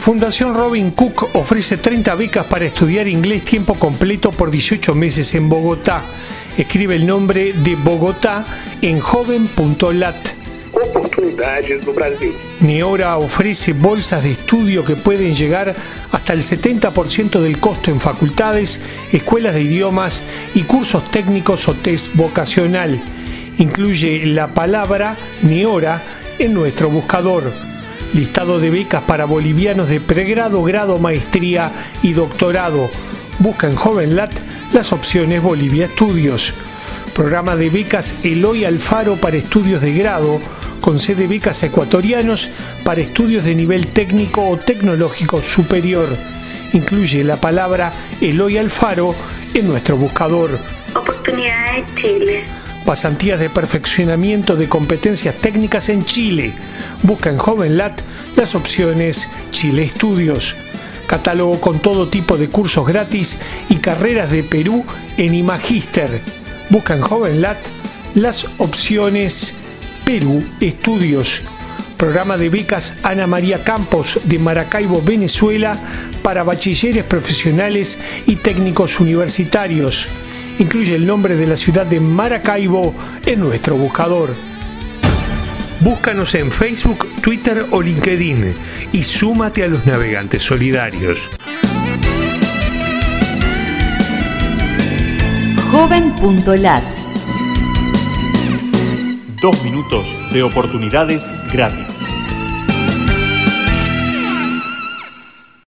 Fundación Robin Cook ofrece 30 becas para estudiar inglés tiempo completo por 18 meses en Bogotá. Escribe el nombre de Bogotá en joven.lat. Oportunidades no Brasil. Neora ofrece bolsas de estudio que pueden llegar hasta el 70% del costo en facultades, escuelas de idiomas y cursos técnicos o test vocacional. Incluye la palabra Neora en nuestro buscador listado de becas para bolivianos de pregrado, grado, maestría y doctorado. Busca en JovenLat las opciones Bolivia Estudios. Programa de becas Eloy Alfaro para estudios de grado, con sede becas ecuatorianos para estudios de nivel técnico o tecnológico superior. Incluye la palabra Eloy Alfaro en nuestro buscador. Oportunidades Chile. Pasantías de perfeccionamiento de competencias técnicas en Chile. Busca en JovenLat las opciones Chile Estudios. Catálogo con todo tipo de cursos gratis y carreras de Perú en Imagister. Busca en JovenLat las opciones Perú Estudios. Programa de becas Ana María Campos de Maracaibo, Venezuela, para bachilleres profesionales y técnicos universitarios incluye el nombre de la ciudad de Maracaibo en nuestro buscador. Búscanos en Facebook, Twitter o LinkedIn y súmate a los navegantes solidarios. Joven.lat Dos minutos de oportunidades gratis.